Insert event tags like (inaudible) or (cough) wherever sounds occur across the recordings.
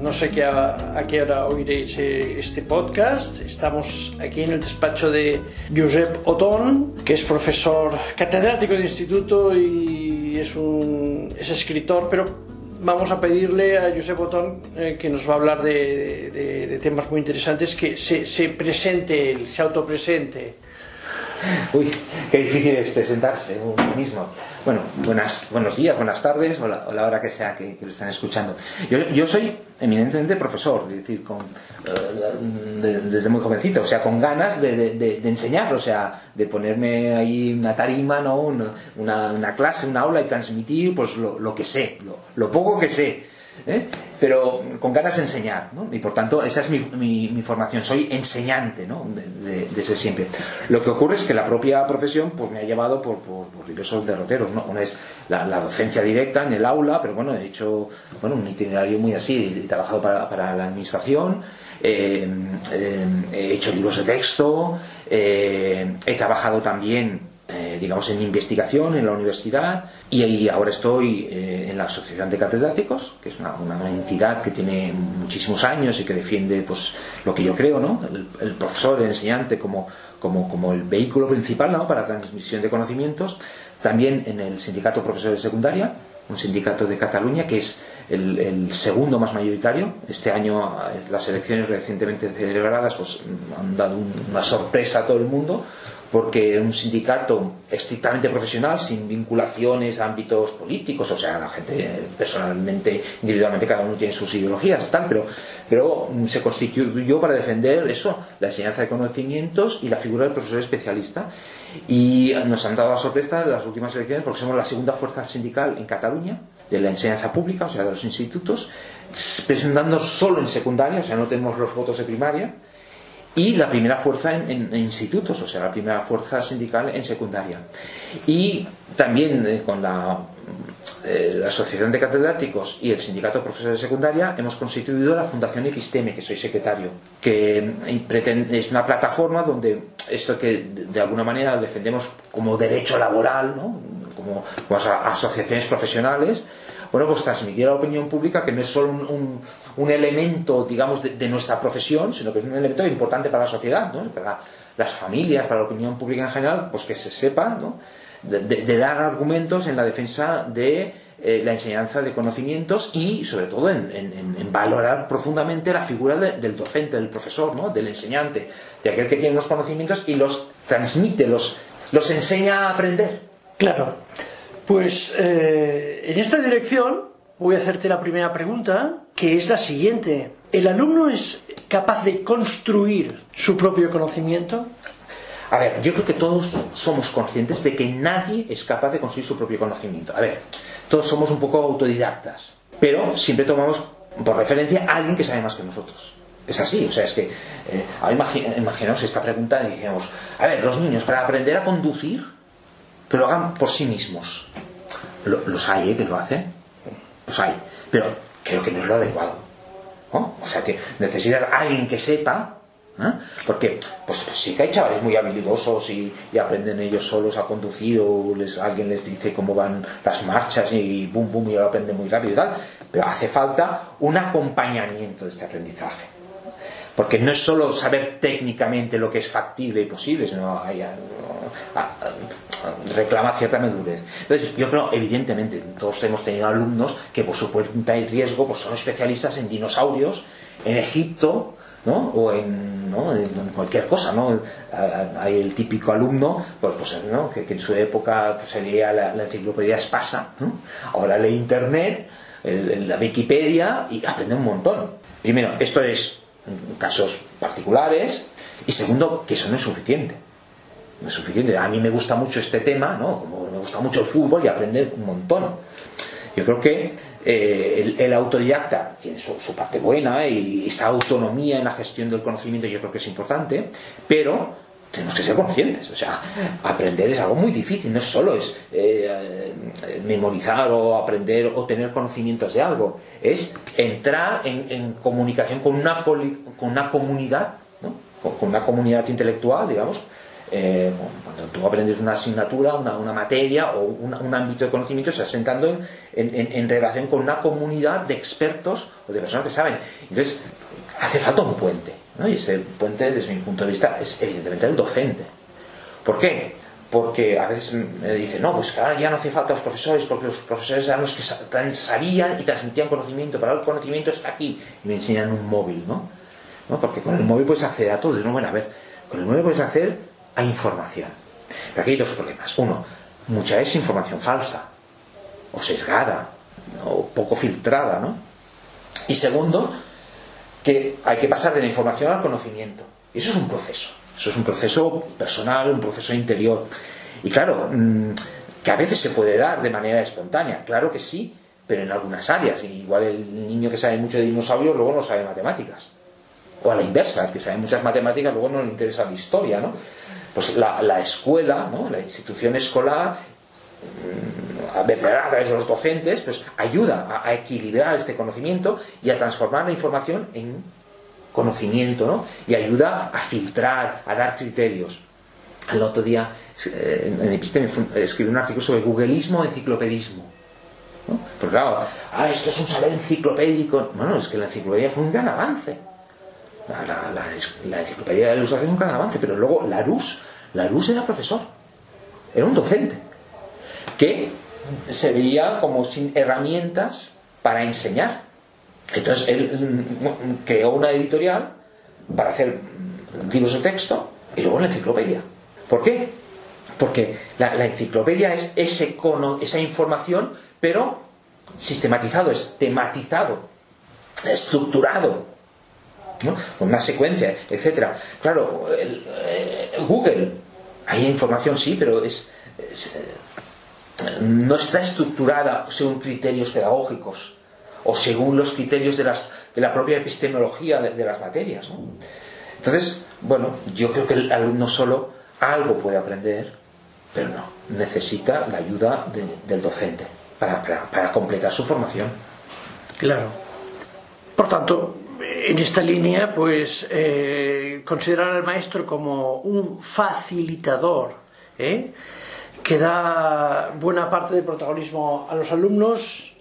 No sé qué a, qué hora oiréis eh, este podcast. Estamos aquí en el despacho de Josep Otón, que es profesor catedrático de instituto y es, un, es escritor, pero vamos a pedirle a Josep Otón eh, que nos va a hablar de, temas muy interesantes, que se, se presente, se autopresente. (laughs) Uy, qué difícil es presentarse uno mismo. Bueno, buenas, buenos días, buenas tardes, o la, hora que sea que, lo estén escuchando. Yo, soy eminentemente profesor, es decir, con, eh, desde muy jovencito, o sea, con ganas de, enseñar, o sea, de ponerme ahí una tarima, ¿no? una, clase, una aula y transmitir pues lo, que sé, lo poco que sé. ¿Eh? pero con ganas de enseñar, ¿no? y por tanto esa es mi, formación, soy enseñante ¿no? desde siempre. Lo que ocurre es que la propia profesión pues, me ha llevado por, diversos derroteros, ¿no? una es la, docencia directa en el aula, pero bueno, he hecho bueno, un itinerario muy así, he trabajado para, la administración, eh, eh, he hecho libros de texto, he trabajado también digamos, en investigación en la universidad y, ahora estoy eh, en la Asociación de Catedráticos, que es una, entidad que tiene muchísimos años y que defiende pues, lo que yo creo, ¿no? el, profesor, el enseñante como, como, como, el vehículo principal ¿no? para la transmisión de conocimientos. También en el Sindicato de Profesores de Secundaria, un sindicato de Cataluña que es el, el, segundo más mayoritario. Este año eh, las elecciones recientemente celebradas pues, han dado una sorpresa a todo el mundo porque un sindicato estrictamente profesional, sin vinculaciones a ámbitos políticos, o sea, la gente personalmente, individualmente, cada uno tiene sus ideologías, tal, pero, pero se constituyó para defender eso, la enseñanza de conocimientos y la figura del profesor especialista. Y nos han dado la sorpresa las últimas elecciones porque somos la segunda fuerza sindical en Cataluña de la enseñanza pública, o sea, de los institutos, presentando solo en secundaria, o sea, no tenemos los votos de primaria y la primera fuerza en, institutos, o sea, la primera fuerza sindical en secundaria. Y también eh, con la, eh, la, Asociación de Catedráticos y el Sindicato de Profesores de Secundaria hemos constituido la Fundación Episteme, que soy secretario, que eh, es una plataforma donde esto que de alguna manera defendemos como derecho laboral, ¿no? como asociaciones profesionales, bueno, pues transmitir a la opinión pública que no es solo un, elemento, digamos, de, nuestra profesión, sino que es un elemento importante para la sociedad, ¿no? para las familias, para la opinión pública en general, pues que se sepa, ¿no? de, dar argumentos en la defensa de eh, la enseñanza de conocimientos y, sobre todo, en, valorar profundamente la figura del docente, del profesor, ¿no? del enseñante, de aquel que tiene los conocimientos y los transmite, los, los enseña a aprender. Claro. Pues eh, en esta dirección voy a hacerte la primera pregunta, que es la siguiente. ¿El alumno es capaz de construir su propio conocimiento? A ver, yo creo que todos somos conscientes de que nadie es capaz de construir su propio conocimiento. A ver, todos somos un poco autodidactas, pero siempre tomamos por referencia a alguien que sabe más que nosotros. Es así, o sea, es que, eh, imaginaos esta pregunta y dijimos, a ver, los niños para aprender a conducir que lo hagan por sí mismos. los hay, ¿eh? Que lo hacen. Los hay. Pero creo que no es lo adecuado. O sea que necesitas a alguien que sepa. ¿eh? Porque pues, sí que hay chavales muy habilidosos y, aprenden ellos solos a conducir o les, alguien les dice cómo van las marchas y bum bum y lo aprenden muy rápido y tal. Pero hace falta un acompañamiento de este aprendizaje. Porque no es solo saber técnicamente lo que es factible y posible, sino hay, reclama cierta madurez. Entonces, yo creo, evidentemente, todos hemos tenido alumnos que por su cuenta y riesgo pues, son especialistas en dinosaurios, en Egipto, ¿no? o en, ¿no? en, cualquier cosa. ¿no? Hay el típico alumno pues, pues ¿no? que, en su época pues, se leía la, enciclopedia Espasa, ¿no? ahora lee Internet, la Wikipedia y aprende un montón. Primero, esto es casos particulares y segundo, que eso no es suficiente no es suficiente. A mí me gusta mucho este tema, ¿no? Como me gusta mucho el fútbol y aprender un montón. Yo creo que eh, el, autodidacta tiene su, parte buena y esa autonomía en la gestión del conocimiento yo creo que es importante, pero tenemos que ser conscientes. O sea, aprender es algo muy difícil, no solo es eh, memorizar o aprender o tener conocimientos de algo, es entrar en, comunicación con una, con una comunidad, ¿no? con una comunidad intelectual, digamos, eh, cuando tú aprendes una asignatura, una, una materia o un ámbito de conocimiento, estás sentando en, en, en, relación con una comunidad de expertos o de personas que saben. Entonces, hace falta un puente. ¿no? Y ese puente, desde mi punto de vista, es evidentemente el docente. ¿Por qué? Porque a veces me dicen, no, pues ahora ya no hace falta los profesores, porque los profesores eran los que sabían y transmitían conocimiento, pero el conocimiento está aquí. Y me enseñan un móvil, ¿no? ¿No? Porque con el móvil puedes acceder a todo. Y no, bueno, a ver, con el móvil puedes acceder a información. Aquí hay dos problemas. Uno, mucha es información falsa, o sesgada, o poco filtrada, ¿no? Y segundo, que hay que pasar de la información al conocimiento. Eso es un proceso. Eso es un proceso personal, un proceso interior. Y claro, mm, que a veces se puede dar de manera espontánea, claro que sí, pero en algunas áreas. Igual el niño que sabe mucho de dinosaurios luego no sabe matemáticas. O a la inversa, el que sabe muchas matemáticas luego no le interesa la historia, ¿no? Pues la, escuela, ¿no? la institución escolar, mm, a través de los docentes, pues ayuda a, equilibrar este conocimiento y a transformar la información en conocimiento, ¿no? Y ayuda a filtrar, a dar criterios. El otro día eh, en Episteme escribí un artículo sobre googleismo enciclopedismo. ¿no? Pero claro, ah, esto es un saber enciclopédico. Bueno, es que la enciclopedia fue un gran avance. La, enciclopedia de la fue un gran avance, pero luego la luz, la luz era profesor, era un docente, que se veía como sin herramientas para enseñar. Entonces él mm, creó una editorial para hacer libros de texto y luego la enciclopedia. ¿Por qué? Porque la, enciclopedia es ese cono, esa información, pero sistematizado, es tematizado, estructurado, con una secuencia, etcétera. Claro, eh, Google, hay información sí, pero es, eh, no está estructurada según criterios pedagógicos o según los criterios de, las, de la propia epistemología de, las materias. Entonces, bueno, yo creo que el alumno solo algo puede aprender, pero no, necesita la ayuda del docente para, para, completar su formación. Claro. Por tanto, en esta línea, pues eh, considerar al maestro como un facilitador, ¿eh? que da buena parte de protagonismo a los alumnos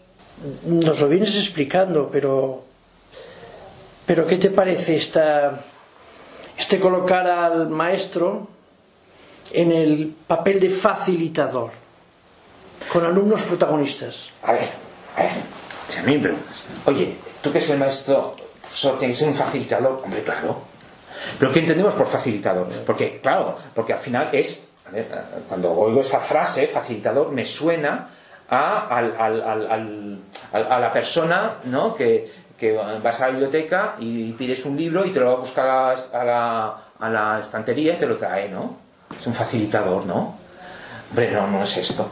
nos lo vienes explicando, pero, pero ¿qué te parece esta, este colocar al maestro en el papel de facilitador, con alumnos protagonistas? A ver, a ver, si a mí preguntas, oye, tú que eres el maestro, profesor, tienes que ser un facilitador, hombre, claro. Pero ¿qué entendemos por facilitador? Porque, claro, porque al final es, a ver, cuando oigo esa frase, facilitador, me suena a, la persona ¿no? que, que, vas a la biblioteca y pides un libro y te lo va a buscar a la, a la, estantería y te lo trae, ¿no? Es un facilitador, ¿no? Hombre, no, no es esto.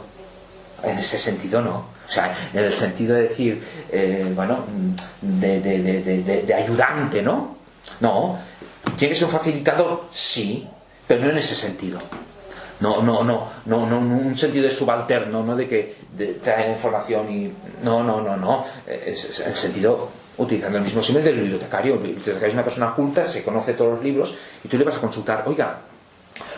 En ese sentido, no. O sea, en el sentido de decir, eh, bueno, de, de, de, ayudante, ¿no? No. ¿Tiene que ser un facilitador? Sí, pero no en ese sentido. No, no, no, no, no, un sentido de subalterno, no de que traen información y. No, no, no, no. Es, el sentido utilizando el mismo símbolo del bibliotecario. El bibliotecario es una persona culta, se conoce todos los libros y tú le vas a consultar, oiga,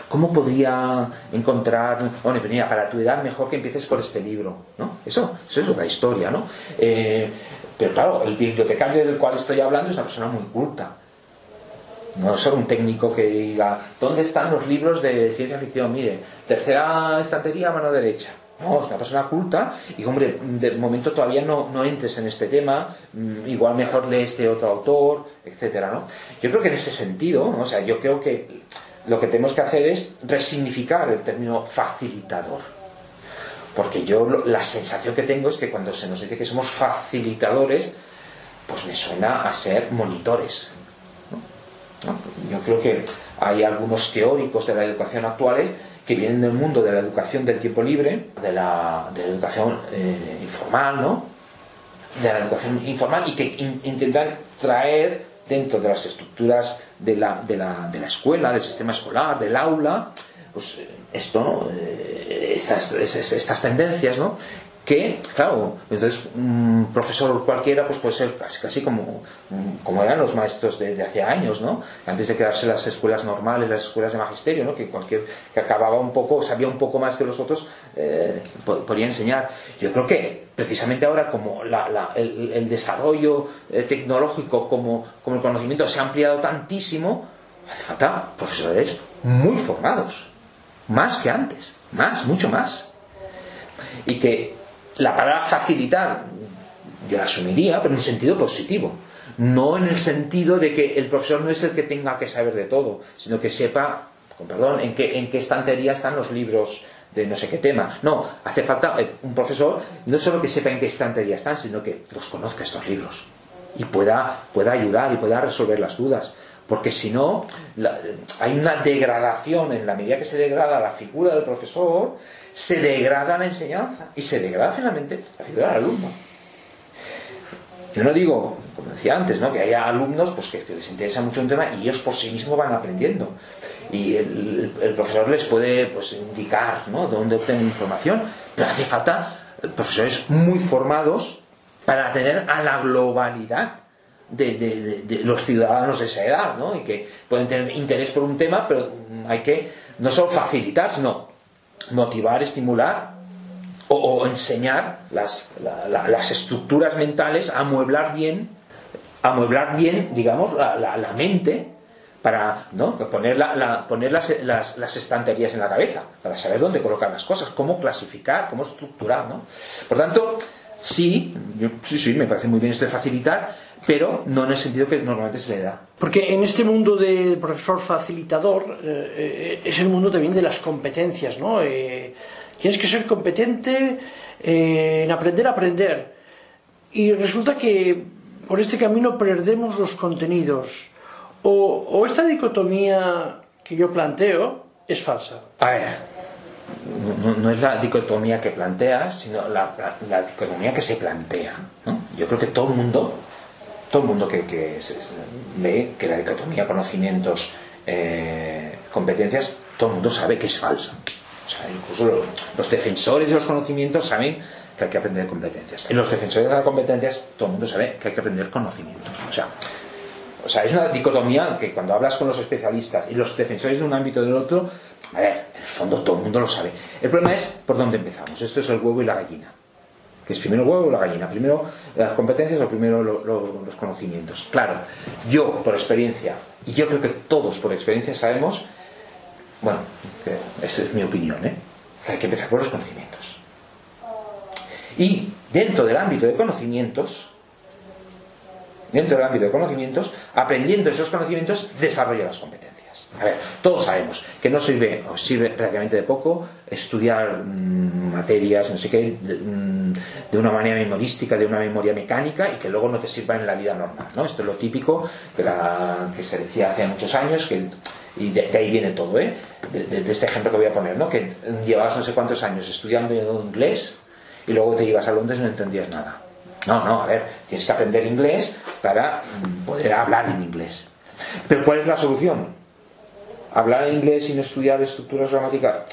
¿cómo podría encontrar, bueno, venía para tu edad mejor que empieces por este libro? ¿no? Eso, eso es otra historia, ¿no? Eh, pero claro, el bibliotecario del cual estoy hablando es una persona muy culta no ser un técnico que diga, ¿dónde están los libros de ciencia ficción? Mire, tercera estantería, mano derecha. No, es una persona culta y, hombre, de momento todavía no, no entres en este tema, mm, igual mejor lee este otro autor, etcétera, ¿no? Yo creo que en ese sentido, o sea, yo creo que lo que tenemos que hacer es resignificar el término facilitador. Porque yo la sensación que tengo es que cuando se nos dice que somos facilitadores, pues me suena a ser monitores, yo creo que hay algunos teóricos de la educación actuales que vienen del mundo de la educación del tiempo libre, de la, educación eh, informal, ¿no? De la educación informal y que intentan traer dentro de las estructuras de la, de la, de la escuela, del sistema escolar, del aula, pues esto, eh, estas, estas tendencias, ¿no? Que, claro, entonces un profesor cualquiera pues puede ser casi, casi como, como eran los maestros de, hace años, ¿no? Antes de crearse las escuelas normales, las escuelas de magisterio, ¿no? Que cualquier que acababa un poco, sabía un poco más que los otros, eh, podía enseñar. Yo creo que precisamente ahora como el, desarrollo eh, tecnológico, como, como el conocimiento se ha ampliado tantísimo, hace falta profesores muy formados, más que antes, más, mucho más. Y que la palabra facilitar yo la asumiría, pero en un sentido positivo. No en el sentido de que el profesor no es el que tenga que saber de todo, sino que sepa, con perdón, en qué, en qué estantería están los libros de no sé qué tema. No, hace falta eh, un profesor no solo que sepa en qué estantería están, sino que los conozca estos libros y pueda, pueda ayudar y pueda resolver las dudas. Porque si no, hay una degradación en la medida que se degrada la figura del profesor, se degrada la enseñanza y se degrada finalmente la figura del alumno. Yo no digo, como decía antes, ¿no? que haya alumnos pues, que, les interesa mucho un tema y ellos por sí mismos van aprendiendo. Y el, profesor les puede pues, indicar ¿no? dónde obtener información, pero hace falta profesores muy formados para atender a la globalidad de, los ciudadanos de esa edad, ¿no? y que pueden tener interés por un tema, pero hay que no solo facilitar, sino motivar, estimular o, enseñar las, las, estructuras mentales, a amueblar bien, amueblar bien, digamos, la, mente para ¿no? poner, la, poner las, las, estanterías en la cabeza, para saber dónde colocar las cosas, cómo clasificar, cómo estructurar. ¿no? Por tanto, sí, sí, sí, me parece muy bien esto de facilitar, pero no en el sentido que normalmente se le da. Porque en este mundo de profesor facilitador eh, es el mundo también de las competencias, ¿no? Eh, tienes que ser competente eh, en aprender a aprender. Y resulta que por este camino perdemos los contenidos. O, o esta dicotomía que yo planteo es falsa. A ver, no, no, es la dicotomía que planteas, sino la, la, dicotomía que se plantea. ¿no? Yo creo que todo el mundo todo el mundo que, ve que la dicotomía conocimientos eh, competencias todo el mundo sabe que es falsa incluso los, defensores de los conocimientos saben que hay que aprender competencias en los defensores de las competencias todo el mundo sabe que hay que aprender conocimientos o sea o sea, es una dicotomía que cuando hablas con los especialistas y los defensores de un ámbito del otro, a ver, en el fondo todo el mundo lo sabe. El problema es por dónde empezamos. Esto es el huevo y la gallina que es primero el huevo o la gallina, primero las competencias o primero los conocimientos. Claro, yo por experiencia, y yo creo que todos por experiencia sabemos, bueno, esa es mi opinión, ¿eh? que hay que empezar por los conocimientos. Y dentro del ámbito de conocimientos, dentro del ámbito de conocimientos, aprendiendo esos conocimientos, desarrolla las competencias. A ver, todos sabemos que no sirve, o sirve relativamente de poco, estudiar mm, materias, no sé qué, mm, de, una manera memorística, de una memoria mecánica y que luego no te sirva en la vida normal, ¿no? Esto es lo típico que, que se decía hace muchos años, y de, ahí viene todo, ¿eh? De, este ejemplo que voy a poner, ¿no? Que llevabas no sé cuántos años estudiando inglés y luego te ibas a Londres y no entendías nada. No, no, a ver, tienes que aprender inglés para mm, poder hablar en inglés. Pero ¿cuál es la solución? Hablar inglés sin estudiar estructuras gramáticas,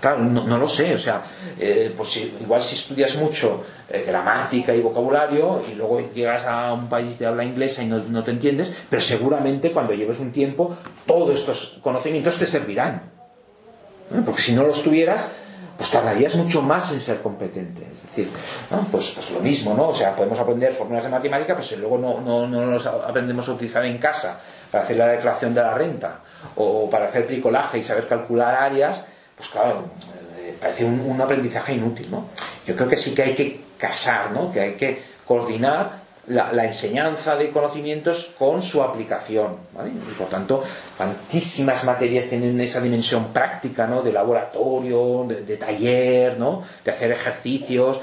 claro, no, lo sé, o sea, eh, pues igual si estudias mucho eh, gramática y vocabulario y luego llegas a un país de habla inglesa y no, te entiendes, pero seguramente cuando lleves un tiempo todos estos conocimientos te servirán. ¿eh? Porque si no los tuvieras, pues tardarías mucho más en ser competente. Es decir, pues, pues, lo mismo, ¿no? O sea, podemos aprender fórmulas de matemática, pero luego no, no, no los aprendemos a utilizar en casa para hacer la declaración de la renta o para hacer bricolaje y saber calcular áreas, pues claro, eh, parece un, aprendizaje inútil, ¿no? Yo creo que sí que hay que casar, ¿no? Que hay que coordinar la, enseñanza de conocimientos con su aplicación, ¿vale? Y por tanto, tantísimas materias tienen esa dimensión práctica, ¿no? De laboratorio, de, taller, ¿no? De hacer ejercicios,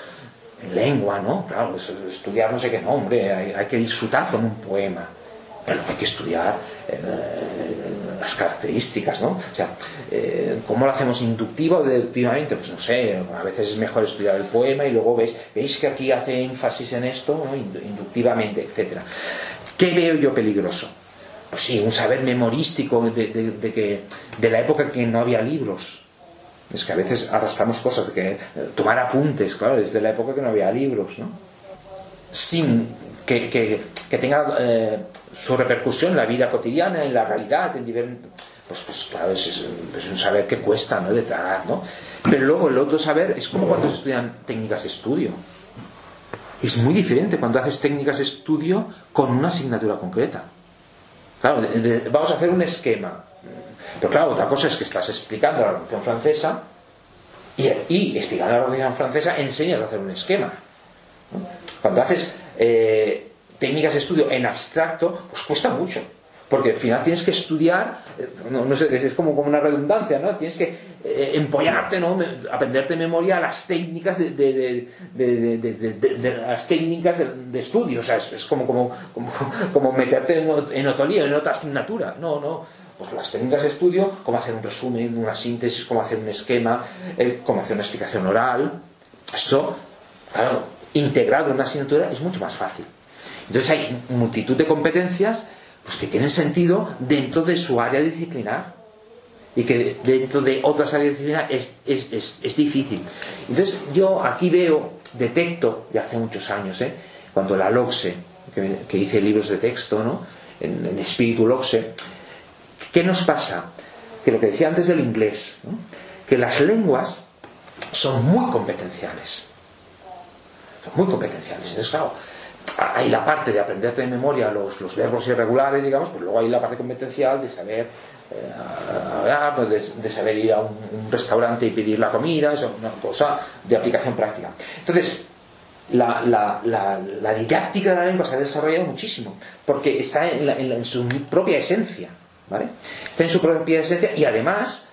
en lengua, ¿no? Claro, estudiar no sé qué nombre, hay, hay que disfrutar con un poema, pero hay que estudiar eh, las características, ¿no? O sea, eh, ¿cómo lo hacemos inductivo o deductivamente? Pues no sé, a veces es mejor estudiar el poema y luego veis, veis que aquí hace énfasis en esto, ¿no? inductivamente, etc. ¿Qué veo yo peligroso? Pues sí, un saber memorístico de, que, de la época en que no había libros. Es que a veces arrastramos cosas, de que eh, tomar apuntes, claro, desde la época que no había libros, ¿no? Sin que, tenga eh, su repercusión en la vida cotidiana, en la realidad, en diferentes... Pues, pues claro, es, un saber que cuesta, ¿no? De tragar, ¿no? Pero luego el otro saber es como cuando se estudian técnicas de estudio. Es muy diferente cuando haces técnicas de estudio con una asignatura concreta. Claro, vamos a hacer un esquema. Pero claro, otra cosa es que estás explicando la Revolución Francesa y, explicando la Revolución Francesa enseñas a hacer un esquema. Cuando haces eh, técnicas de estudio en abstracto, pues cuesta mucho. Porque al final tienes que estudiar, eh, no, sé, es como, como, una redundancia, ¿no? Tienes que eh, empollarte, ¿no? Aprenderte de memoria las técnicas de, de, de, las técnicas de, estudio. O sea, es, como, como, como, meterte en, en otro en otra asignatura. No, no. Pues las técnicas de estudio, cómo hacer un resumen, una síntesis, cómo hacer un esquema, eh, cómo hacer una explicación oral. Eso, claro, integrado en una asignatura es mucho más fácil. Entonces hay multitud de competencias pues que tienen sentido dentro de su área disciplinar y que dentro de otras áreas disciplinares es, es, es, difícil. Entonces yo aquí veo, detecto, de hace muchos años, ¿eh? cuando la LOXE, que, que hice libros de texto, ¿no? en, en espíritu LOXE, ¿qué nos pasa? Que lo que decía antes del inglés, que las lenguas son muy competenciales. Son muy competenciales. Entonces, claro, hay la parte de aprenderte de memoria los, los verbos irregulares, digamos, pero luego hay la parte competencial de saber eh, hablar, pues de, saber ir a un, restaurante y pedir la comida, eso es una cosa de aplicación práctica. Entonces, la, la, la, didáctica de la lengua se ha desarrollado muchísimo, porque está en, en, su propia esencia, ¿vale? Está en su propia esencia y además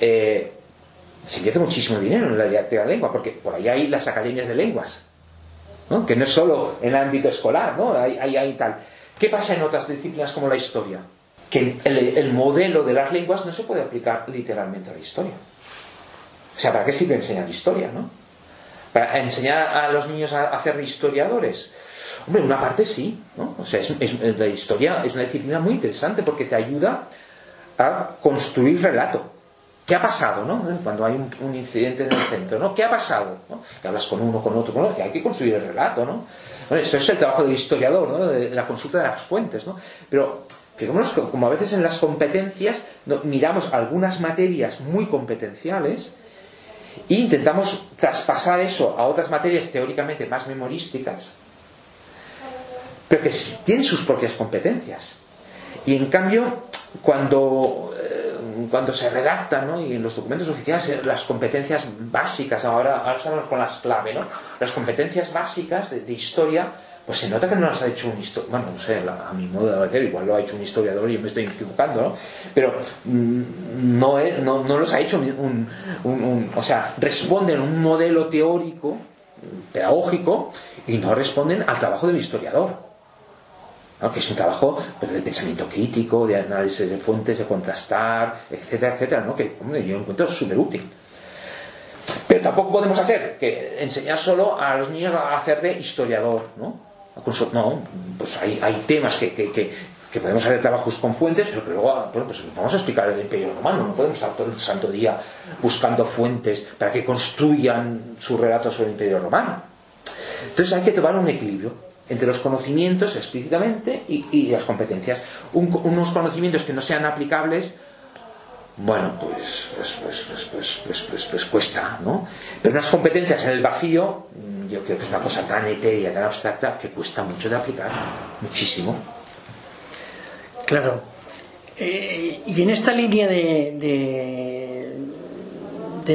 eh, se invierte muchísimo dinero en la didáctica de la lengua, porque por ahí hay las academias de lenguas, que no es solo en el ámbito escolar, ¿no? Hay, hay, tal. ¿Qué pasa en otras disciplinas como la historia? Que el, modelo de las lenguas no se puede aplicar literalmente a la historia. O sea, ¿para qué sirve enseñar historia, no? ¿Para enseñar a los niños a hacer historiadores? Hombre, una parte sí, ¿no? O sea, la historia es una disciplina muy interesante porque te ayuda a construir relato. ¿Qué ha pasado, no? Cuando hay un, incidente en el centro, ¿no? ¿Qué ha pasado? Que hablas con uno, con otro, con otro, que hay que construir el relato, ¿no? Bueno, esto es el trabajo del historiador, ¿no? De, la consulta de las fuentes, ¿no? Pero fijémonos como a veces en las competencias miramos algunas materias muy competenciales e intentamos traspasar eso a otras materias teóricamente más memorísticas, pero que tienen sus propias competencias. Y en cambio, cuando cuando se redacta, ¿no? y en los documentos oficiales, eh, las competencias básicas, ahora, ahora estamos con las clave, ¿no? las competencias básicas de, historia, pues se nota que no las ha hecho un historiador, bueno, no sé, a mi modo de ver, igual lo ha hecho un historiador y yo me estoy equivocando, ¿no? Pero mm, no, no, no, los ha hecho un, un, o sea, responden un modelo teórico, pedagógico, y no responden al trabajo del historiador que es un trabajo pues, de pensamiento crítico, de análisis de fuentes, de contrastar, etcétera, etcétera, ¿no? que hombre, yo encuentro súper útil. Pero tampoco podemos hacer que enseñar solo a los niños a hacer de historiador, ¿no? No, pues hay, temas que, que, que, podemos hacer trabajos con fuentes, pero que luego bueno, pues vamos a explicar el imperio romano, no podemos estar todo el santo día buscando fuentes para que construyan su relato sobre el imperio romano. Entonces hay que tomar un equilibrio entre los conocimientos explícitamente y, las competencias. unos conocimientos que no sean aplicables, bueno, pues pues, pues, pues, cuesta, ¿no? Pero unas competencias en el vacío, yo creo que es una cosa tan etérea, tan abstracta, que cuesta mucho de aplicar, muchísimo. Claro. Eh, y en esta línea de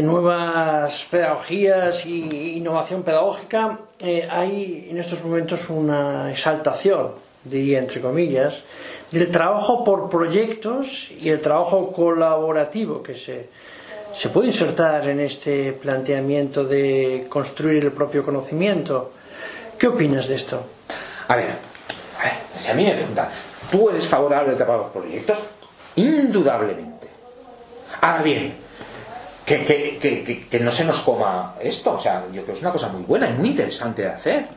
nuevas pedagogías y innovación pedagógica, eh, hay en estos momentos una exaltación, diría entre comillas, del trabajo por proyectos y el trabajo colaborativo que se, se puede insertar en este planteamiento de construir el propio conocimiento. ¿Qué opinas de esto? A ver, a ver si a mí me preguntan, ¿tú eres favorable al trabajo por proyectos? Indudablemente. Ahora bien, que, que, que, que, no se nos coma esto. O sea, yo creo que es una cosa muy buena y muy interesante de hacer.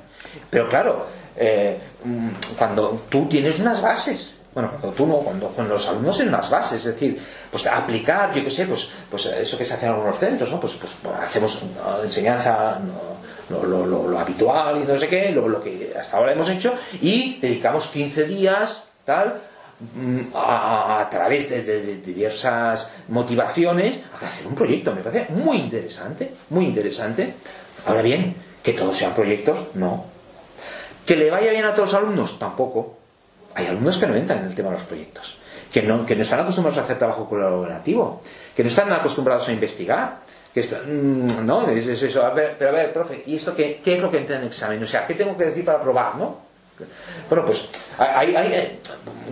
Pero claro, eh, mm, cuando tú tienes unas bases bueno, cuando tú no, cuando, cuando los alumnos en las bases, es decir, pues aplicar, yo qué sé, pues, pues eso que se hace en algunos centros, ¿no? Pues, pues, hacemos enseñanza lo, lo, lo, habitual y no sé qué, lo, lo que hasta ahora hemos hecho, y dedicamos 15 días, tal, a, a, través de, diversas motivaciones a hacer un proyecto. Me parece muy interesante, muy interesante. Ahora bien, que todos sean proyectos, no. Que le vaya bien a todos los alumnos, tampoco. Hay alumnos que no entran en el tema de los proyectos, que no, que no están acostumbrados a hacer trabajo colaborativo, que no están acostumbrados a investigar, que están, mm, no, es, es eso, a ver, pero a ver, profe, ¿y esto qué, qué, es lo que entra en el examen? O sea, ¿qué tengo que decir para probar, no? Bueno, pues hay, hay, eh,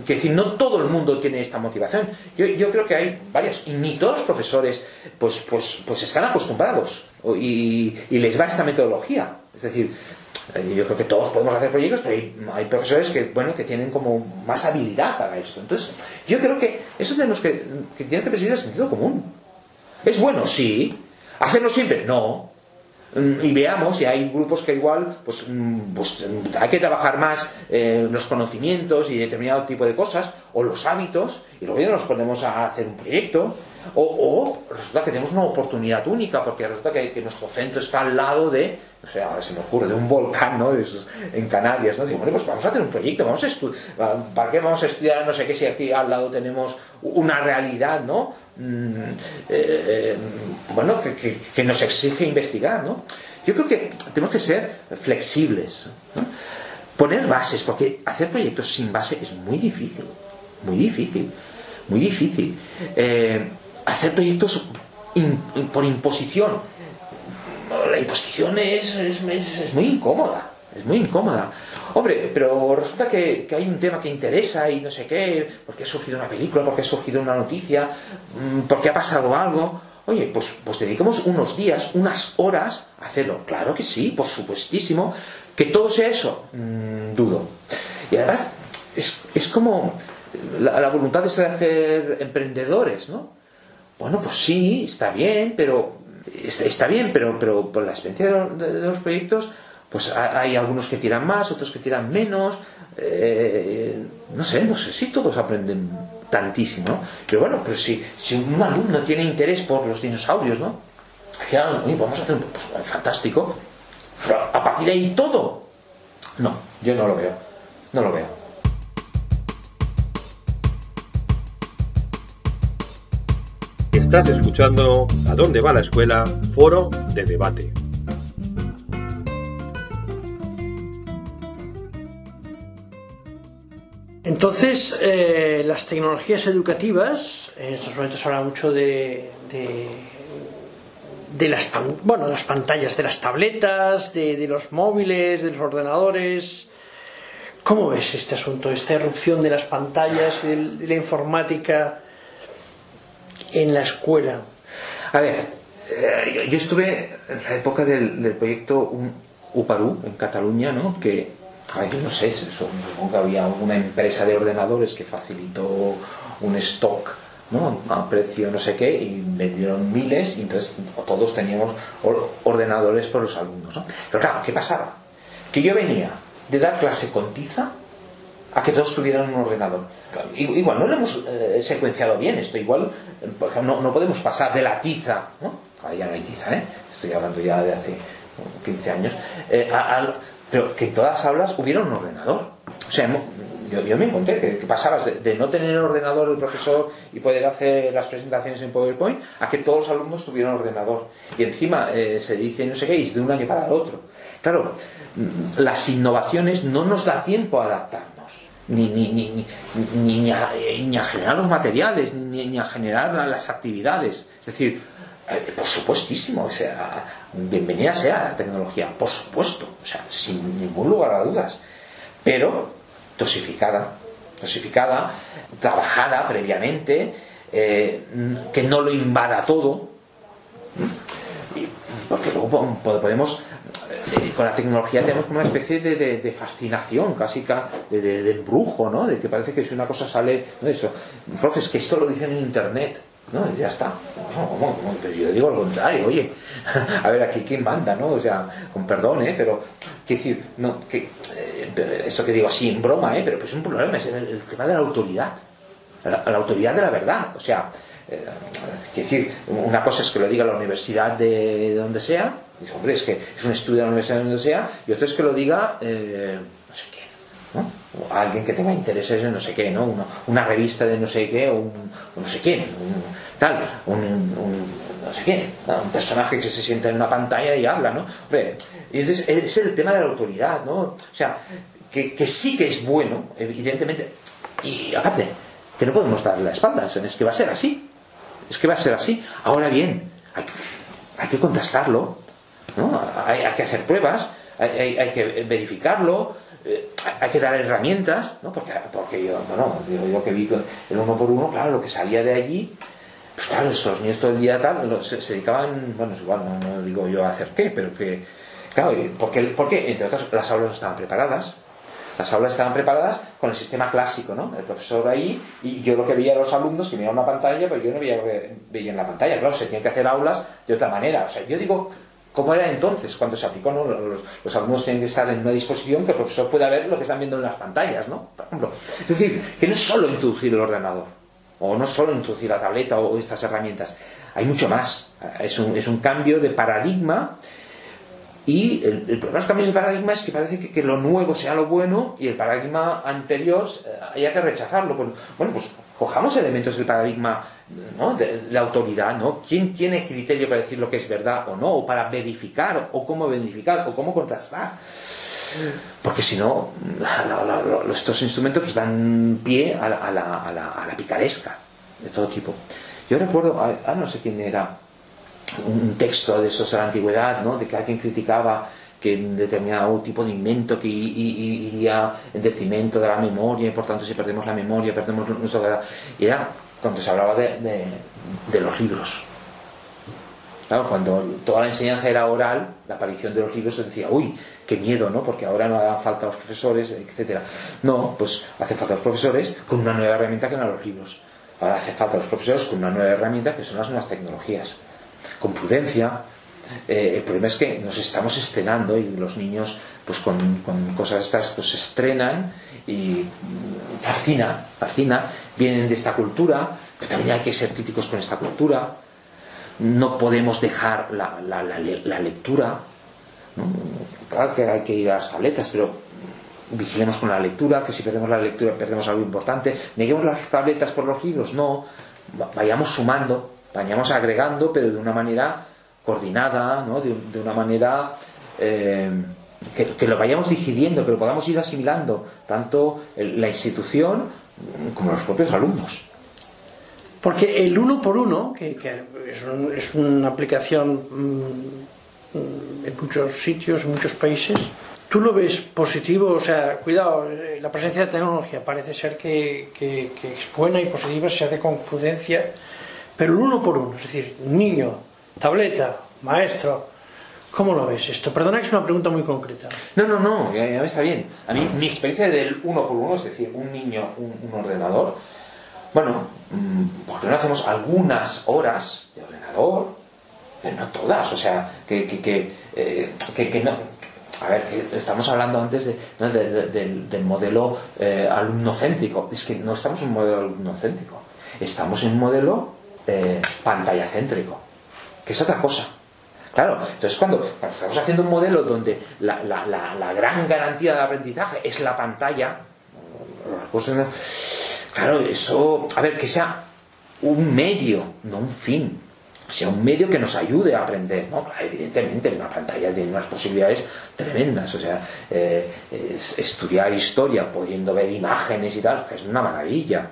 que decir, no todo el mundo tiene esta motivación. Yo, yo creo que hay varios, y ni todos los profesores, pues, pues, pues están acostumbrados y, y les va esta metodología. Es decir, eh, yo creo que todos podemos hacer proyectos, pero hay, profesores que, bueno, que tienen como más habilidad para esto. Entonces, yo creo que eso tenemos que, que tiene que presidir el sentido común. ¿Es bueno? Sí. ¿Hacerlo siempre? No. Y veamos si hay grupos que igual pues, pues hay que trabajar más eh, los conocimientos y determinado tipo de cosas o los hábitos y luego ya nos ponemos a hacer un proyecto o, resulta que tenemos una oportunidad única, porque resulta que, nuestro centro está al lado de, o sea, se me ocurre, de un volcán, ¿no? En Canarias, ¿no? Digo, bueno, pues vamos a hacer un proyecto, vamos a estudiar, ¿para qué vamos a estudiar, no sé qué, si aquí al lado tenemos una realidad, ¿no? Mm, eh, bueno, que, nos exige investigar, ¿no? Yo creo que tenemos que ser flexibles. Poner bases, porque hacer proyectos sin base es muy difícil, muy difícil, muy difícil. Eh, hacer proyectos in, por imposición. La imposición es, es, es, muy incómoda, es muy incómoda. Hombre, pero resulta que, que, hay un tema que interesa y no sé qué, porque ha surgido una película, porque ha surgido una noticia, mm, porque ha pasado algo. Oye, pues, pues dediquemos unos días, unas horas a hacerlo. Claro que sí, por supuestísimo. Que todo sea eso, mmm, dudo. Y además, es, es como la, la voluntad de hacer emprendedores, ¿no? Bueno, pues sí, está bien, pero está, bien, pero, pero por la experiencia de, los proyectos, pues hay algunos que tiran más, otros que tiran menos. Eh, no sé, no sé si todos aprenden tantísimo, pero bueno, pero si, si un alumno tiene interés por los dinosaurios, ¿no? Oye, vamos a hacer un pues, fantástico. A partir de ahí todo. No, yo no lo veo. No lo veo. Estás escuchando ¿A dónde va la escuela? Foro de debate. Entonces, eh, las tecnologías educativas, en estos momentos habla mucho de, de, las, bueno, las pantallas de las tabletas, de, de, los móviles, de los ordenadores. ¿Cómo ves este asunto, esta erupción de las pantallas de la informática en la escuela? A ver, eh, yo estuve en la época del, del proyecto UPARU en Cataluña, ¿no? que Ay, no sé, supongo que había una empresa de ordenadores que facilitó un stock ¿no? a precio no sé qué y me dieron miles y entonces todos teníamos ordenadores por los alumnos. ¿no? Pero claro, ¿qué pasaba? Que yo venía de dar clase con tiza a que todos tuvieran un ordenador. Igual no lo hemos eh, secuenciado bien esto, igual por ejemplo, no, no, podemos pasar de la tiza, ¿no? Ahora ya no hay tiza, ¿eh? estoy hablando ya de hace 15 años, eh, a, pero que en todas las aulas hubiera un ordenador. O sea, yo, yo me encontré que, que pasabas de, de, no tener ordenador el profesor y poder hacer las presentaciones en PowerPoint a que todos los alumnos tuvieran ordenador. Y encima eh, se dice no sé qué, y es de un año para el otro. Claro, las innovaciones no nos da tiempo a adaptarnos. Ni, ni, ni, ni, a, ni a generar los materiales, ni, ni a generar las actividades. Es decir, eh, por supuestísimo, sea, bienvenida sea la tecnología, por supuesto, o sea, sin ningún lugar a dudas, pero dosificada, dosificada, trabajada previamente, eh, que no lo invada todo, porque luego podemos, con la tecnología tenemos como una especie de, de, fascinación, casi de, de, embrujo, ¿no? De que parece que si una cosa sale, no eso, profes, que esto lo dicen en internet, no, ya está. Pero yo digo lo contrario, oye, (laughs) a ver, aquí quién manda, ¿no? O sea, con perdón, ¿eh? Pero, quiero decir, no, que, eh, eso que digo así en broma, ¿eh? pero pues es un problema, es el, tema de la autoridad, la, autoridad de la verdad. O sea, eh, decir, una cosa es que lo diga la universidad de, donde sea, dice, hombre, es que es un estudio de la universidad de donde sea, y otro es que lo diga, eh, no sé qué, ¿no? O alguien que tenga intereses en no sé qué, ¿no? Una, revista de no sé qué, o, un, no sé quién, tal, un, no sé quién, un personaje que se sienta en una pantalla y habla, ¿no? Hombre, y entonces es el tema de la autoridad, ¿no? O sea, que, que sí que es bueno, evidentemente, y aparte, que no podemos darle la espalda, es que va a ser así, es que va a ser así. Ahora bien, hay, hay que contrastarlo, ¿no? Hay, hay, que hacer pruebas, hay, hay que verificarlo, eh, hay que dar herramientas, ¿no? Porque, porque yo, bueno, yo, que vi el uno por uno, claro, lo que salía de allí, pues claro, los niños todo el día tal, se, dedicaban, bueno, es igual, no, digo yo a hacer qué, pero que, claro, porque, porque entre otras, las aulas no estaban preparadas, las aulas estaban preparadas con el sistema clásico, ¿no? El profesor ahí, y yo lo que veía a los alumnos que miraban una pantalla, pero yo no veía, veía en la pantalla, claro, se tienen que hacer aulas de otra manera. O sea, yo digo, ¿cómo era entonces cuando se aplicó? ¿no? Los, alumnos tienen que estar en una disposición que el profesor pueda ver lo que están viendo en las pantallas, ¿no? Por ejemplo. Es decir, que no es solo introducir el ordenador, o no solo introducir la tableta o estas herramientas, hay mucho más. Es un, es un cambio de paradigma y el, problema de los cambios de paradigma es que parece que, lo nuevo sea lo bueno y el paradigma anterior eh, haya que rechazarlo. Bueno, pues cojamos elementos del paradigma ¿no? de, la autoridad, ¿no? ¿Quién tiene criterio para decir lo que es verdad o no? O para verificar, o cómo verificar, o cómo contrastar. Porque si no, estos instrumentos pues, dan pie a la, a, la, picaresca de todo tipo. Yo recuerdo, ah, no sé quién era, un texto de esos de la antigüedad, ¿no? de que alguien criticaba que determinado tipo de invento que iría en detrimento de la memoria y por tanto si perdemos la memoria perdemos nuestra y era cuando se hablaba de, de, los libros claro, cuando toda la enseñanza era oral la aparición de los libros se decía uy, qué miedo, ¿no? porque ahora no hagan falta los profesores, etcétera no, pues hace falta los profesores con una nueva herramienta que eran los libros ahora hace falta los profesores con una nueva herramienta que son las nuevas tecnologías con prudencia. Eh, el problema es que nos estamos estrenando y los niños, pues con, cosas estas, pues se estrenan y fascina, fascina, vienen de esta cultura, pero también hay que ser críticos con esta cultura. No podemos dejar la, la, lectura, claro que hay que ir a las tabletas, pero vigilemos con la lectura, que si perdemos la lectura perdemos algo importante. Neguemos las tabletas por los libros, no, vayamos sumando vayamos agregando, pero de una manera coordinada, ¿no? de, una manera eh, que, lo vayamos digiriendo, que lo podamos ir asimilando, tanto la institución como los propios alumnos. Porque el uno por uno, que, es, una aplicación mm, en muchos sitios, en muchos países, ¿tú lo ves positivo? O sea, cuidado, eh, la presencia de tecnología parece ser que, que es buena y positiva, se hace con prudencia pero el uno por uno, es decir, niño, tableta, maestro, ¿cómo lo ves esto? Perdona que es una pregunta muy concreta. No, no, no, ya, está bien. A mí, mi experiencia del uno por uno, es decir, un niño, un, ordenador, bueno, mm, ¿por qué no hacemos algunas horas de ordenador? Pero no todas, o sea, que, que, que, eh, no, a ver, que estamos hablando antes de, del, modelo eh, alumnocéntrico. Es que no estamos en un modelo alumnocéntrico, estamos en un modelo eh, pantalla céntrico, que es otra cosa. Claro, entonces cuando, estamos haciendo un modelo donde la, gran garantía de aprendizaje es la pantalla, claro, eso, a ver, que sea un medio, no un fin, sea un medio que nos ayude a aprender, ¿no? Evidentemente, una pantalla tiene unas posibilidades tremendas, o sea, eh, estudiar historia pudiendo ver imágenes y tal, es una maravilla,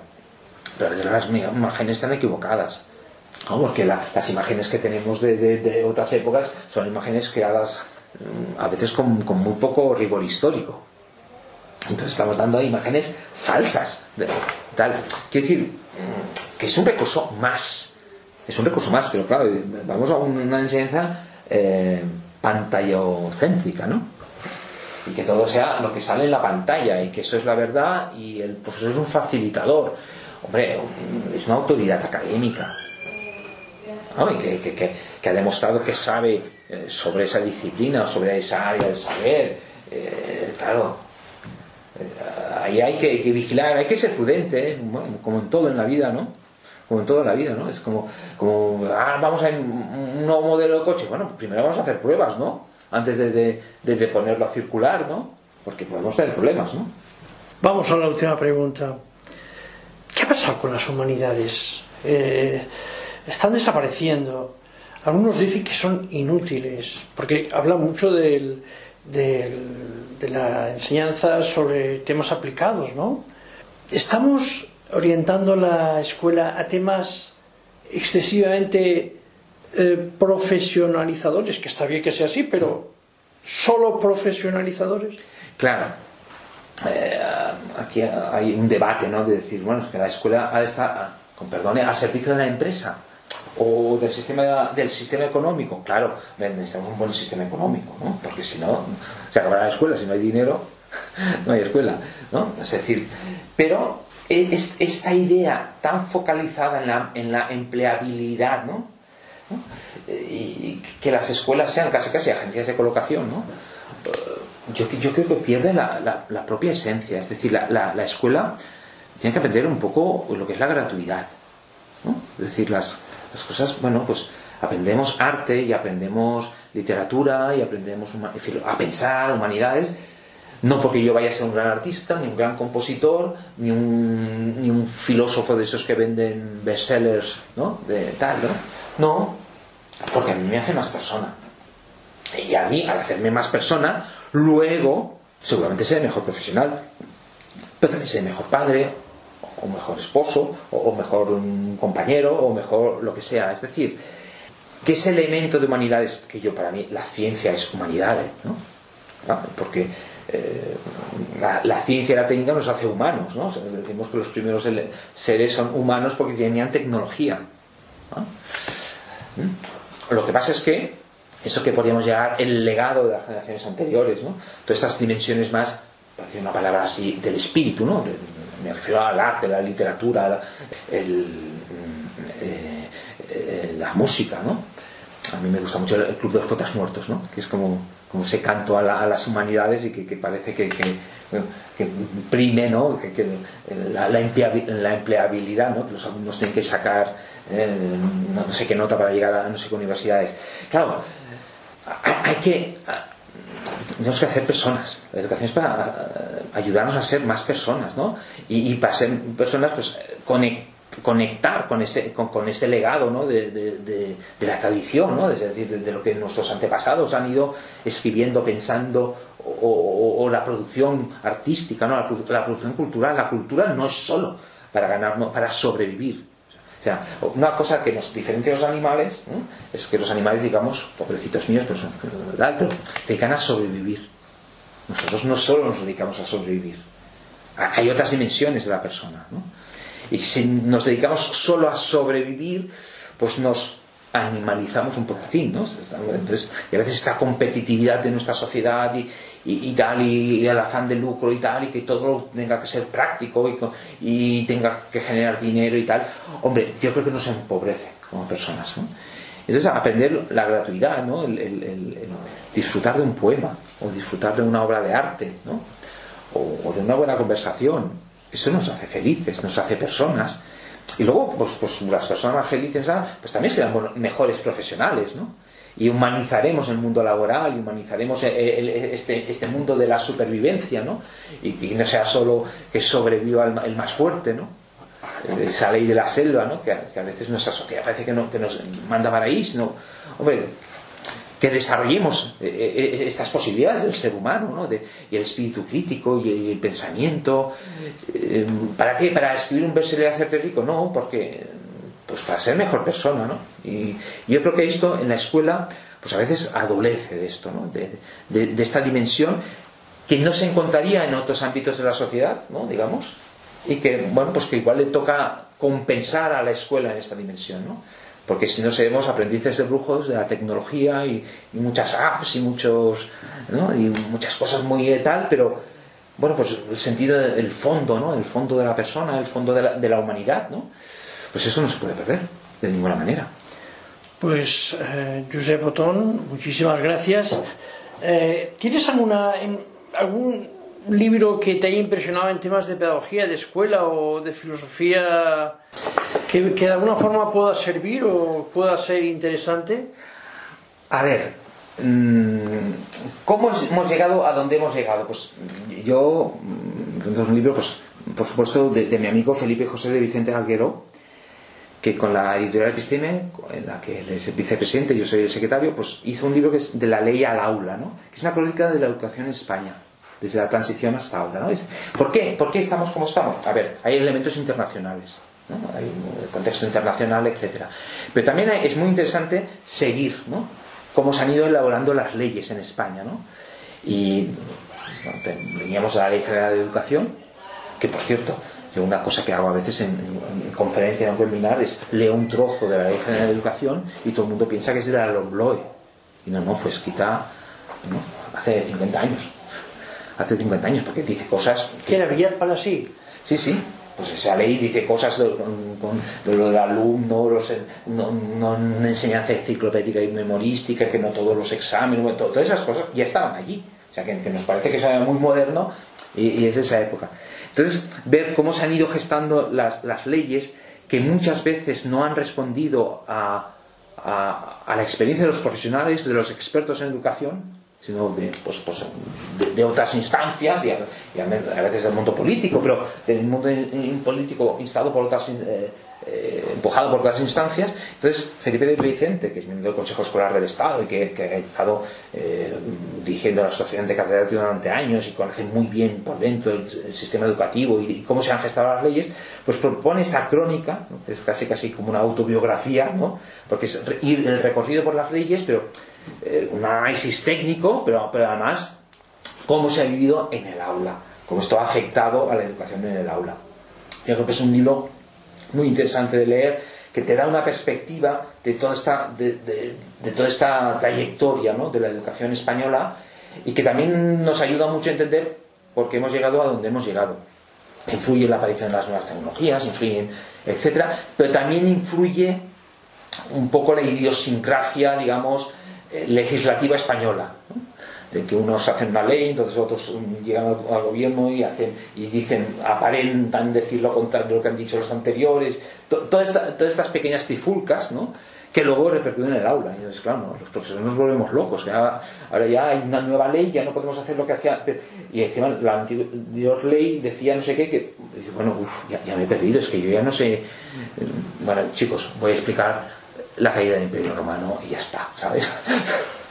pero las imágenes están equivocadas. Porque las imágenes que tenemos de, otras épocas son imágenes creadas mm, a veces con, muy poco rigor histórico. Entonces estamos dando imágenes falsas. tal. Quiero decir mm, que es un recurso más. Es un recurso más, pero claro, vamos a una enseñanza eh, pantallocéntrica, ¿no? Y que todo sea lo que sale en la pantalla y que eso es la verdad y el profesor es un facilitador hombre, es una autoridad académica, que, ha demostrado que sabe eh, sobre esa disciplina, sobre esa área del saber, eh, claro. Eh, ahí hay que, vigilar, hay que ser prudente, como en todo en la vida, ¿no? Como en toda la vida, ¿no? Es como, como ah, vamos a un nuevo modelo de coche. Bueno, primero vamos a hacer pruebas, ¿no? Antes de, de, ponerlo a circular, ¿no? Porque podemos tener problemas, ¿no? Vamos a la última pregunta. ¿Qué ha pasado con las humanidades? Están desapareciendo. Algunos dicen que son inútiles, porque habla mucho del, de la enseñanza sobre temas aplicados, ¿no? Estamos orientando la escuela a temas excesivamente eh, profesionalizadores, que está bien que sea así, pero solo profesionalizadores. Claro. Eh, aquí hay un debate, ¿no? De decir, bueno, es que la escuela ha de estar, con perdón, al servicio de la empresa o del sistema del sistema económico. Claro, necesitamos un buen sistema económico, ¿no? Porque si no, se acabará la escuela, si no hay dinero, (laughs) no hay escuela, ¿no? Es decir, pero es, esta idea tan focalizada en la, en la empleabilidad, ¿no? Y que las escuelas sean casi casi agencias de colocación, ¿no? Yo, yo creo que pierde la, la, propia esencia, es decir, la, la, escuela tiene que aprender un poco lo que es la gratuidad, ¿no? Es decir, las, las cosas, bueno, pues aprendemos arte y aprendemos literatura y aprendemos a pensar, humanidades, no porque yo vaya a ser un gran artista, ni un gran compositor, ni un, ni un filósofo de esos que venden bestsellers, ¿no? De tal, ¿no? No, porque a mí me hace más persona. Y a mí, al hacerme más persona, luego seguramente seré mejor profesional, pero también seré mejor padre, o mejor esposo, o, mejor compañero, o mejor lo que sea. Es decir, que ese elemento de humanidades, que yo para mí, la ciencia es humanidades, ¿no? Porque eh, la, ciencia y la técnica nos hace humanos, ¿no? decimos que los primeros seres son humanos porque tenían tecnología. ¿Mm? Lo que pasa es que eso que podríamos llegar el legado de las generaciones anteriores, ¿no? Todas estas dimensiones más, para decir una palabra así, del espíritu, ¿no? Me refiero al arte, la literatura, el, eh, eh, la música, ¿no? A mí me gusta mucho el Club de los Potas Muertos, ¿no? Que es como, como ese canto a, las humanidades y que, parece que, que, prime, ¿no? Que, la, la, empleabilidad, ¿no? Que los alumnos tienen que sacar eh, no, sé qué nota para llegar a no sé qué universidades. Claro, hay, que tenemos que hacer personas. La educación es para ayudarnos a ser más personas, ¿no? Y, para ser personas, pues conectar con ese, con, ese legado ¿no? de, la tradición, ¿no? es decir, de, lo que nuestros antepasados han ido escribiendo, pensando, o, la producción artística, ¿no? La, producción cultural. La cultura no es solo para ganar, para sobrevivir. Sea, una cosa que nos diferencia de los animales es que los animales, digamos, pobrecitos míos, pero, pero se dedican a sobrevivir. Nosotros no solo nos dedicamos a sobrevivir, hay otras dimensiones de la persona. Y si nos dedicamos solo a sobrevivir, pues nos animalizamos un poquitín, ¿no? Entonces, y a veces esta competitividad de nuestra sociedad y, y, tal, y, el afán de lucro y tal, y que todo tenga que ser práctico y, y, tenga que generar dinero y tal, hombre, yo creo que nos empobrece como personas, ¿no? Entonces, aprender la gratuidad, ¿no? el disfrutar de un poema, o disfrutar de una obra de arte, ¿no? o, de una buena conversación. Eso nos hace felices, nos hace personas. Y luego, pues, pues las personas más felices ah, pues también serán mejores profesionales, ¿no? Y humanizaremos el mundo laboral, y humanizaremos este, este mundo de la supervivencia, ¿no? Y, que no sea solo que sobreviva el, más fuerte, ¿no? Esa ley de la selva, ¿no? Que, a veces nuestra sociedad parece que, no, que nos manda para ahí, sino, hombre, que desarrollemos eh, eh, eh, estas posibilidades del ser humano, ¿no? de, y el espíritu crítico y el, pensamiento. ¿Para qué? ¿Para escribir un verso y hacerte rico? No, porque pues para ser mejor persona, ¿no? Y yo creo que esto en la escuela, pues a veces adolece de esto, ¿no? De, esta dimensión que no se encontraría en otros ámbitos de la sociedad, ¿no? Digamos, y que, bueno, pues que igual le toca compensar a la escuela en esta dimensión, ¿no? Porque si no seremos aprendices de brujos de la tecnología y, muchas apps y muchos y muchas cosas muy tal pero bueno pues el sentido del fondo no el fondo de la persona el fondo de la, de la humanidad no pues eso no se puede perder de ninguna manera. Pues eh, Josep Botón muchísimas gracias. Eh, ¿tienes alguna algún libro que te haya impresionado en temas de pedagogía, de escuela o de filosofía que, que de alguna forma pueda servir o pueda ser interesante? A ver, mm, ¿cómo hemos llegado a donde hemos llegado? Pues yo, es un libro, pues, por supuesto, de, de mi amigo Felipe José de Vicente Alguero, que con la editorial Episteme, en la que él es el vicepresidente, yo soy el secretario, pues hizo un libro que es de la ley al aula, ¿no? que es una crónica de la educación en España, desde la transición hasta ahora. ¿no? ¿Por qué? ¿Por qué estamos como estamos? A ver, hay elementos internacionales, ¿no? hay un contexto internacional, etcétera. Pero también es muy interesante seguir ¿no? cómo se han ido elaborando las leyes en España. ¿no? Y veníamos a la Ley General de Educación, que por cierto, yo una cosa que hago a veces en, en, en conferencias, en webinar, es leo un trozo de la Ley General de Educación y todo el mundo piensa que es de la Lombloe. Y no, no, fue escrita ¿no? hace 50 años. Hace 50 años, porque dice cosas... Que era Villar Palasí. Sí, sí. Pues esa ley dice cosas de, con, lo del alumno, los, no, no una enseñanza enciclopédica y memorística, que no todos los exámenes, todas esas cosas ya estaban allí. O sea, que, nos parece que eso era muy moderno y, y es esa época. Entonces, ver cómo se han ido gestando las, leyes que muchas veces no han respondido a, a, la experiencia de los profesionales, de los expertos en educación, sino de, pues, pues, de, otras instancias, y a, veces del mundo político, pero del mundo político instado por otras, eh, eh, empujado por otras instancias. Entonces, Felipe de Vicente, que es miembro del Consejo Escolar del Estado y que, ha estado eh, dirigiendo la Asociación de Catedráticos durante años y conoce muy bien por dentro el, sistema educativo y, cómo se han gestado las leyes, pues propone esta crónica, ¿no? es casi casi como una autobiografía, ¿no? porque es ir el recorrido por las leyes, pero eh, un análisis técnico, pero, pero además cómo se ha vivido en el aula, cómo esto ha afectado a la educación en el aula. Yo creo que es un libro muy interesante de leer, que te da una perspectiva de toda esta, de, de, de toda esta trayectoria ¿no? de la educación española y que también nos ayuda mucho a entender por qué hemos llegado a donde hemos llegado. Influye en la aparición de las nuevas tecnologías, influye, etcétera, pero también influye un poco la idiosincrasia, digamos, eh, legislativa española. ¿no? de que unos hacen una ley, entonces otros llegan al, gobierno y hacen y dicen, aparentan decir lo contrario de lo que han dicho los anteriores, todas esta, todas estas pequeñas trifulcas, ¿no? que luego repercuten en el aula. Y entonces, claro, los profesores nos volvemos locos. Ya, ahora ya hay una nueva ley, ya no podemos hacer lo que hacía. Y encima la anterior ley decía no sé qué, que bueno, uf, ya, ya, me he perdido, es que yo ya no sé. Bueno, chicos, voy a explicar la caída del Imperio Romano y ya está, ¿sabes?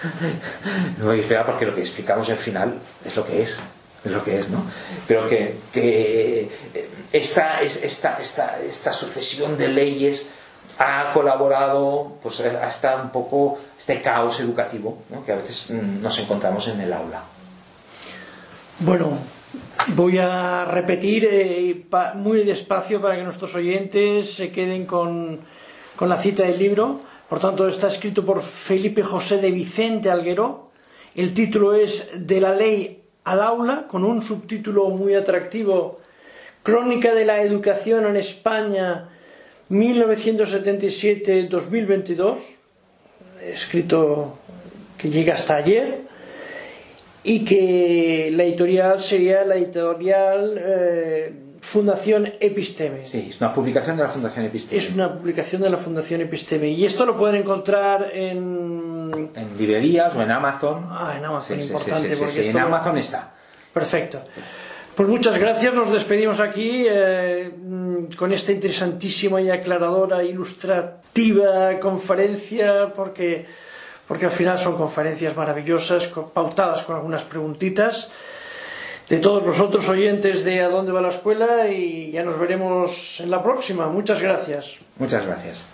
(laughs) no voy a explicar porque lo que explicamos al final es lo que es es lo que es, ¿no? Pero que, que esta, esta, esta, esta sucesión de leyes ha colaborado pues hasta un poco este caos educativo que a veces nos encontramos en el aula. Bueno, voy a repetir eh, muy despacio para que nuestros oyentes se queden con, con la cita del libro. Por tanto, está escrito por Felipe José de Vicente Alguero. El título es De la ley al aula, con un subtítulo muy atractivo, Crónica de la educación en España 1977-2022, escrito que llega hasta ayer, y que la editorial sería la editorial eh, Fundación Episteme. Sí, es una publicación de la Fundación Episteme. Es una publicación de la Fundación Episteme. Y esto lo pueden encontrar en... En librerías o en Amazon. Ah, en Amazon, sí, importante. Sí, sí, porque en Amazon está. Perfecto. Pues muchas gracias, nos despedimos aquí eh, con esta interesantísima y aclaradora, ilustrativa conferencia, porque, porque al final son conferencias maravillosas, pautadas con algunas preguntitas de todos los otros oyentes de A dónde va la escuela y ya nos veremos en la próxima. Muchas gracias. Muchas gracias.